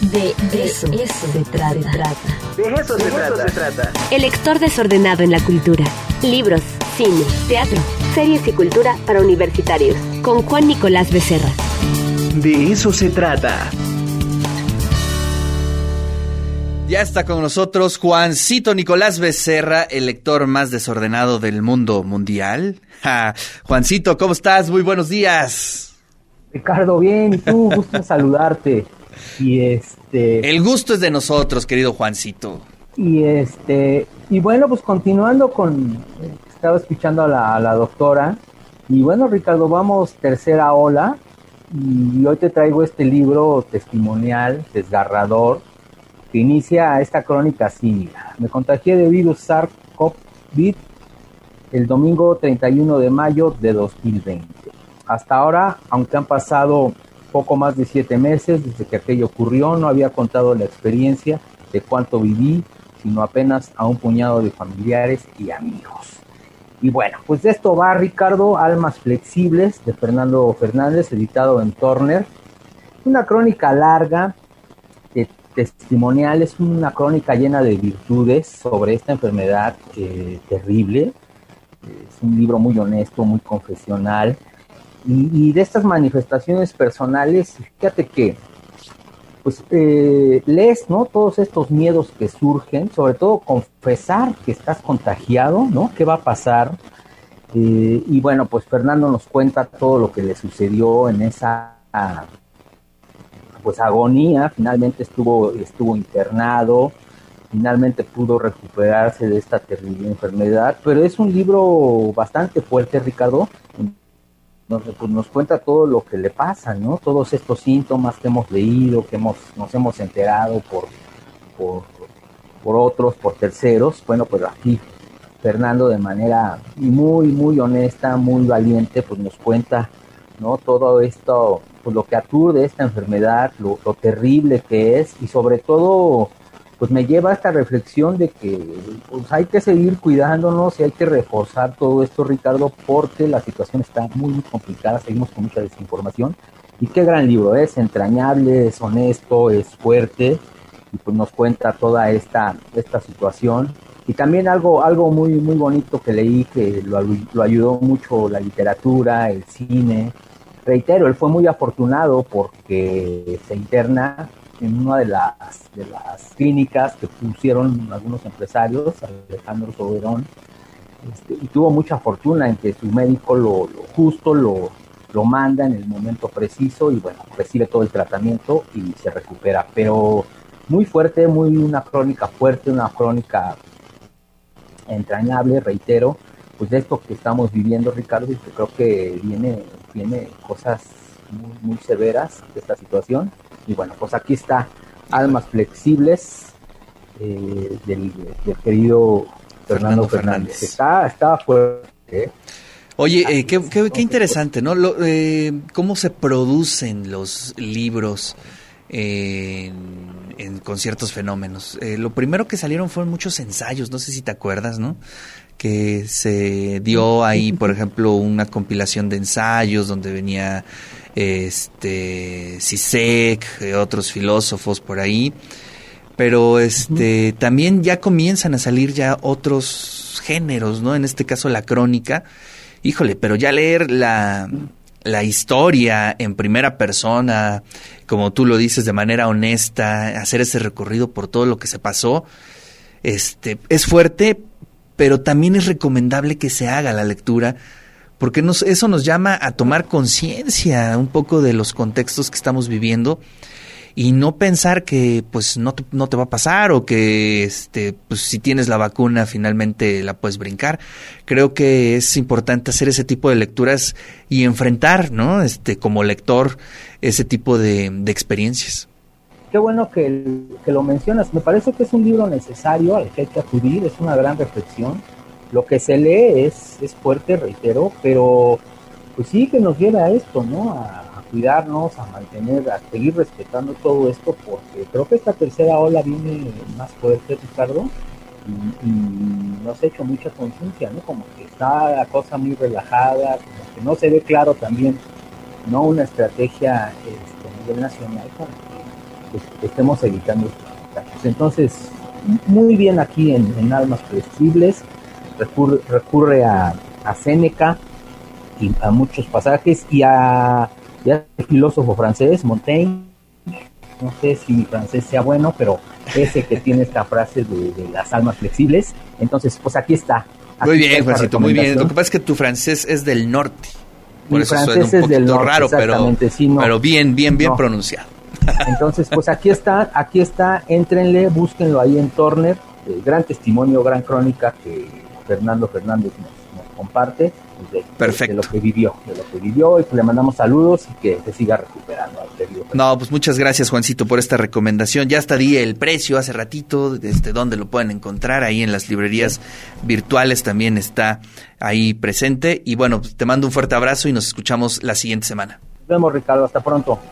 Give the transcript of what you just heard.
De, eso, se trata. De eso, se, trata. El lector desordenado en la cultura. Libros, cine, teatro, series y cultura para universitarios. Con Juan Nicolás Becerra. De eso se trata. Ya está con nosotros Juancito Nicolás Becerra, el lector más desordenado del mundo mundial. Juancito, ¿cómo estás? Muy buenos días. Ricardo, bien, ¿y tú? Gusto saludarte. Y este. El gusto es de nosotros, querido Juancito. Y este. Y bueno, pues continuando con. Estaba escuchando a la, doctora. Y bueno, Ricardo, vamos tercera ola. Y hoy te traigo este libro testimonial, desgarrador, que inicia esta crónica así. Me contagié de virus SARS-CoV-2 el domingo 31 de mayo de 2020. Hasta ahora, aunque han pasado poco más de siete meses desde que aquello ocurrió, no había contado la experiencia de cuánto viví, sino apenas a un puñado de familiares y amigos. Y bueno, pues de esto va Ricardo, Almas Flexibles, de Fernando Fernández, editado en Turner. Una crónica larga, de testimonial, es una crónica llena de virtudes sobre esta enfermedad eh, terrible. Es un libro muy honesto, muy confesional y, de estas manifestaciones personales, fíjate que pues eh, lees, ¿no? Todos estos miedos que surgen, sobre todo confesar que estás contagiado, ¿no? ¿Qué va a pasar? Eh, y bueno, pues Fernando nos cuenta todo lo que le sucedió en esa pues agonía, finalmente estuvo, estuvo internado, finalmente pudo recuperarse de esta terrible enfermedad, pero es un libro bastante fuerte, Ricardo, nos, pues nos cuenta todo lo que le pasa, ¿no? Todos estos síntomas que hemos leído, que hemos, nos hemos enterado por, por, otros, por terceros. Bueno, pues aquí Fernando de manera muy, muy honesta, muy valiente, pues nos cuenta, ¿no? Todo esto, pues lo que aturde esta enfermedad, lo terrible que es y sobre todo pues me lleva a esta reflexión de que pues, hay que seguir cuidándonos y hay que reforzar todo esto, Ricardo, porque la situación está muy, muy complicada, seguimos con mucha desinformación. Y qué gran libro, es entrañable, es honesto, es fuerte y pues nos cuenta toda esta, esta situación. Y también algo, algo muy, muy bonito que leí que lo, lo ayudó mucho la literatura, el cine. Reitero, él fue muy afortunado porque se interna en una de las, de las clínicas que pusieron algunos empresarios, Alejandro Soberón, este, y tuvo mucha fortuna en que su médico lo, justo lo, lo manda en el momento preciso y bueno, recibe todo el tratamiento y se recupera. Pero muy fuerte, muy una crónica fuerte, una crónica entrañable, reitero, pues de esto que estamos viviendo, Ricardo, y que creo que viene, viene cosas muy, muy severas de esta situación y bueno, pues aquí está Almas Flexibles eh, del, querido Fernando, Fernández. Está, está fuerte. ¿eh? Oye, eh, qué, qué, interesante, ¿no? Lo, ¿Cómo se producen los libros en, con ciertos fenómenos? lo primero que salieron fueron muchos ensayos, no sé si te acuerdas, ¿no? Que se dio ahí, por ejemplo, una compilación de ensayos donde venía este Sisek, eh, otros filósofos por ahí, pero este también ya comienzan a salir ya otros géneros, ¿no? En este caso la crónica. Híjole, pero ya leer la la historia en primera persona, como tú lo dices de manera honesta, hacer ese recorrido por todo lo que se pasó, este es fuerte, pero también es recomendable que se haga la lectura porque nos, eso nos llama a tomar conciencia un poco de los contextos que estamos viviendo y no pensar que pues no te, no te va a pasar o que este pues si tienes la vacuna finalmente la puedes brincar. Creo que es importante hacer ese tipo de lecturas y enfrentar, ¿no? Este como lector ese tipo de, experiencias. Qué bueno que, que lo mencionas. Me parece que es un libro necesario al que hay que acudir, es una gran reflexión lo que se lee es, es fuerte, reitero, pero pues sí que nos lleva a esto, ¿no? A, cuidarnos, a mantener, a seguir respetando todo esto, porque creo que esta tercera ola viene más fuerte, Ricardo, y, nos ha hecho mucha conciencia, ¿no? Como que está la cosa muy relajada, como que no se ve claro también, ¿no? Una estrategia este, a nivel nacional para que pues, estemos evitando estos Entonces, muy bien aquí en, Almas Flexibles, recurre, recurre a, a Séneca y a muchos pasajes y a, el filósofo francés, Montaigne, no sé si mi francés sea bueno, pero ese que tiene esta frase de, las almas flexibles. Entonces, pues aquí está. muy bien, Juancito, muy bien. Lo que pasa es que tu francés es del norte. Por mi eso francés suena un es del norte, raro, pero, pero bien, bien, bien pronunciado. Entonces, pues aquí está, aquí está, éntrenle, búsquenlo ahí en Turner, eh, gran testimonio, gran crónica que Fernando Fernández nos, comparte de, Perfecto. De, lo que vivió, de lo que vivió y que le mandamos saludos y que se siga recuperando. No, pues muchas gracias Juancito por esta recomendación. Ya hasta di el precio hace ratito, desde dónde lo pueden encontrar, ahí en las librerías virtuales también está ahí presente. Y bueno, pues te mando un fuerte abrazo y nos escuchamos la siguiente semana. Nos vemos Ricardo, hasta pronto.